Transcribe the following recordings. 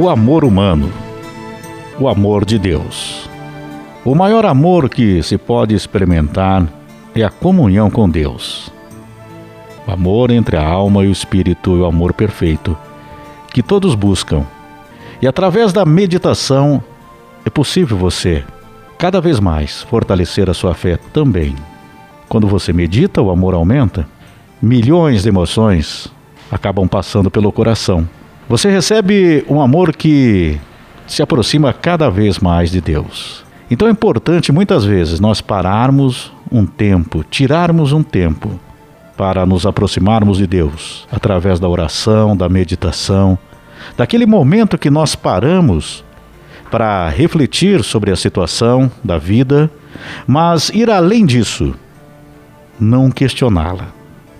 o amor humano, o amor de Deus. O maior amor que se pode experimentar é a comunhão com Deus. O amor entre a alma e o espírito é o amor perfeito que todos buscam. E através da meditação é possível você, cada vez mais, fortalecer a sua fé também. Quando você medita, o amor aumenta, milhões de emoções acabam passando pelo coração. Você recebe um amor que se aproxima cada vez mais de Deus. Então é importante muitas vezes nós pararmos um tempo, tirarmos um tempo para nos aproximarmos de Deus através da oração, da meditação, daquele momento que nós paramos para refletir sobre a situação da vida, mas ir além disso, não questioná-la.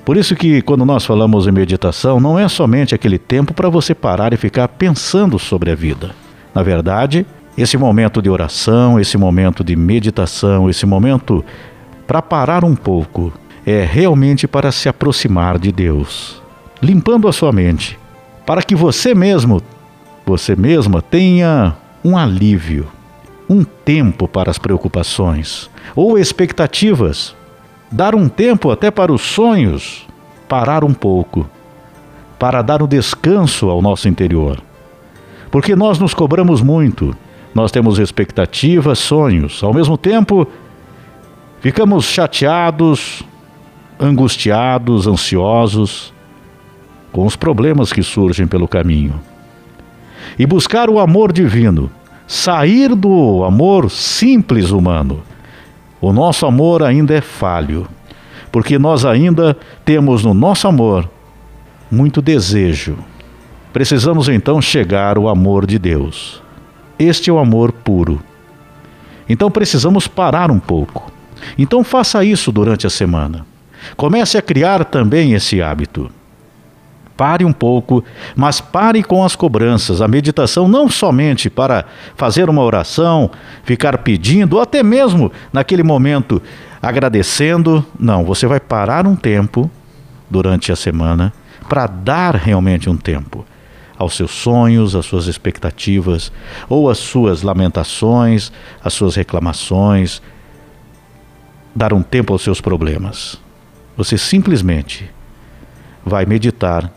Por isso que quando nós falamos em meditação, não é somente aquele tempo para você parar e ficar pensando sobre a vida. Na verdade, esse momento de oração, esse momento de meditação, esse momento para parar um pouco, é realmente para se aproximar de Deus, limpando a sua mente, para que você mesmo, você mesma tenha um alívio, um tempo para as preocupações ou expectativas dar um tempo até para os sonhos, parar um pouco, para dar um descanso ao nosso interior. Porque nós nos cobramos muito, nós temos expectativas, sonhos, ao mesmo tempo ficamos chateados, angustiados, ansiosos com os problemas que surgem pelo caminho. E buscar o amor divino, sair do amor simples humano o nosso amor ainda é falho, porque nós ainda temos no nosso amor muito desejo. Precisamos então chegar ao amor de Deus. Este é o amor puro. Então precisamos parar um pouco. Então faça isso durante a semana. Comece a criar também esse hábito. Pare um pouco, mas pare com as cobranças. A meditação não somente para fazer uma oração, ficar pedindo, ou até mesmo naquele momento agradecendo. Não, você vai parar um tempo durante a semana para dar realmente um tempo aos seus sonhos, às suas expectativas, ou às suas lamentações, às suas reclamações. Dar um tempo aos seus problemas. Você simplesmente vai meditar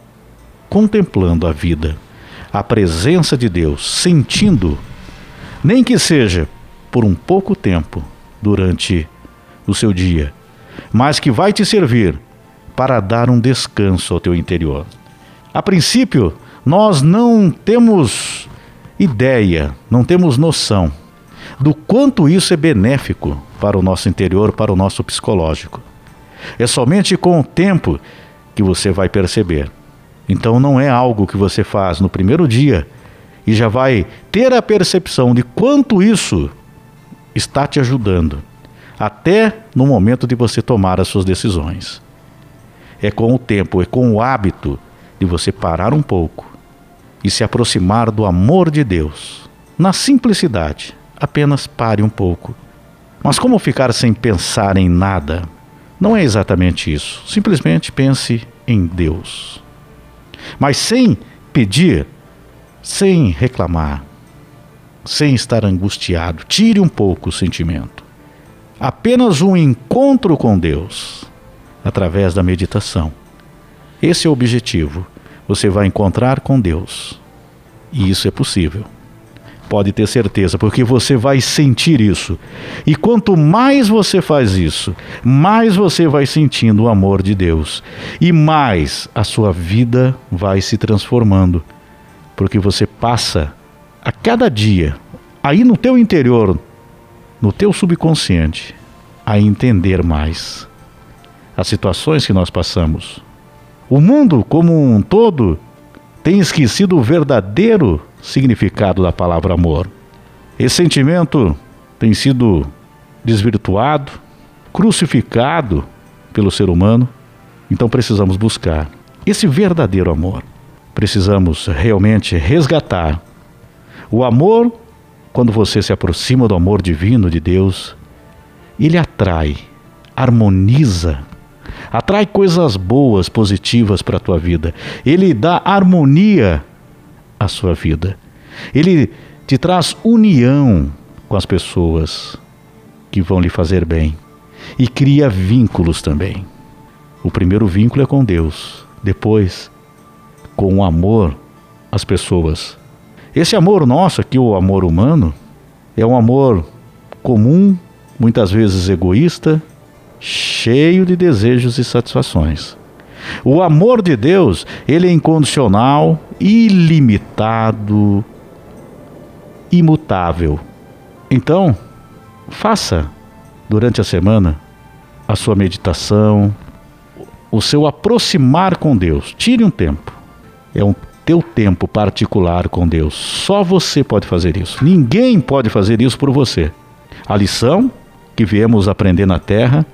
contemplando a vida, a presença de Deus, sentindo, nem que seja por um pouco tempo durante o seu dia, mas que vai te servir para dar um descanso ao teu interior. A princípio, nós não temos ideia, não temos noção do quanto isso é benéfico para o nosso interior, para o nosso psicológico. É somente com o tempo que você vai perceber. Então não é algo que você faz no primeiro dia e já vai ter a percepção de quanto isso está te ajudando, até no momento de você tomar as suas decisões. É com o tempo, é com o hábito de você parar um pouco e se aproximar do amor de Deus. Na simplicidade, apenas pare um pouco. Mas como ficar sem pensar em nada? Não é exatamente isso. Simplesmente pense em Deus mas sem pedir, sem reclamar, sem estar angustiado. Tire um pouco o sentimento. Apenas um encontro com Deus através da meditação. Esse é o objetivo. Você vai encontrar com Deus. E isso é possível. Pode ter certeza, porque você vai sentir isso. E quanto mais você faz isso, mais você vai sentindo o amor de Deus. E mais a sua vida vai se transformando. Porque você passa a cada dia, aí no teu interior, no teu subconsciente, a entender mais as situações que nós passamos. O mundo como um todo tem esquecido o verdadeiro significado da palavra amor. Esse sentimento tem sido desvirtuado, crucificado pelo ser humano, então precisamos buscar esse verdadeiro amor. Precisamos realmente resgatar o amor quando você se aproxima do amor divino de Deus, ele atrai, harmoniza, atrai coisas boas, positivas para a tua vida. Ele dá harmonia a sua vida. Ele te traz união com as pessoas que vão lhe fazer bem e cria vínculos também. O primeiro vínculo é com Deus, depois com o amor às pessoas. Esse amor nosso aqui, o amor humano, é um amor comum, muitas vezes egoísta, cheio de desejos e satisfações. O amor de Deus, ele é incondicional, ilimitado, imutável. Então, faça durante a semana a sua meditação, o seu aproximar com Deus. Tire um tempo. É um teu tempo particular com Deus. Só você pode fazer isso. Ninguém pode fazer isso por você. A lição que viemos aprender na terra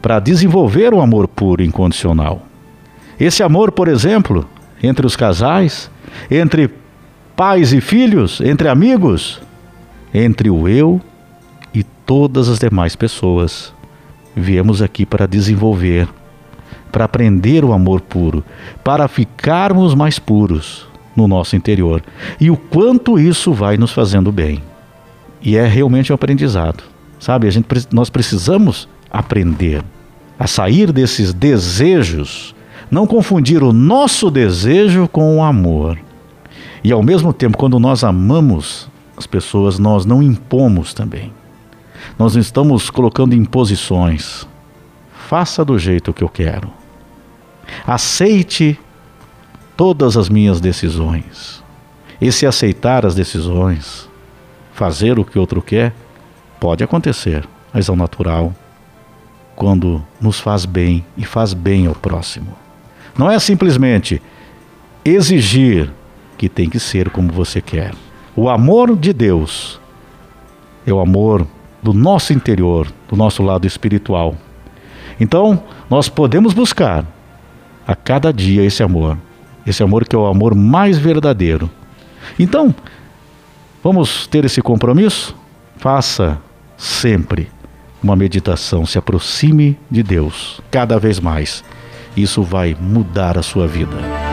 para desenvolver o amor puro incondicional. Esse amor, por exemplo, entre os casais, entre pais e filhos, entre amigos, entre o eu e todas as demais pessoas. Viemos aqui para desenvolver para aprender o amor puro, para ficarmos mais puros no nosso interior. E o quanto isso vai nos fazendo bem. E é realmente um aprendizado. Sabe, a gente, nós precisamos aprender a sair desses desejos, não confundir o nosso desejo com o amor. E ao mesmo tempo, quando nós amamos as pessoas, nós não impomos também. Nós não estamos colocando imposições. Faça do jeito que eu quero. Aceite todas as minhas decisões. Esse aceitar as decisões, fazer o que outro quer, pode acontecer, mas é o natural quando nos faz bem e faz bem ao próximo. Não é simplesmente exigir que tem que ser como você quer. O amor de Deus é o amor do nosso interior, do nosso lado espiritual. Então, nós podemos buscar a cada dia esse amor. Esse amor que é o amor mais verdadeiro. Então, vamos ter esse compromisso? Faça sempre uma meditação, se aproxime de Deus cada vez mais. Isso vai mudar a sua vida.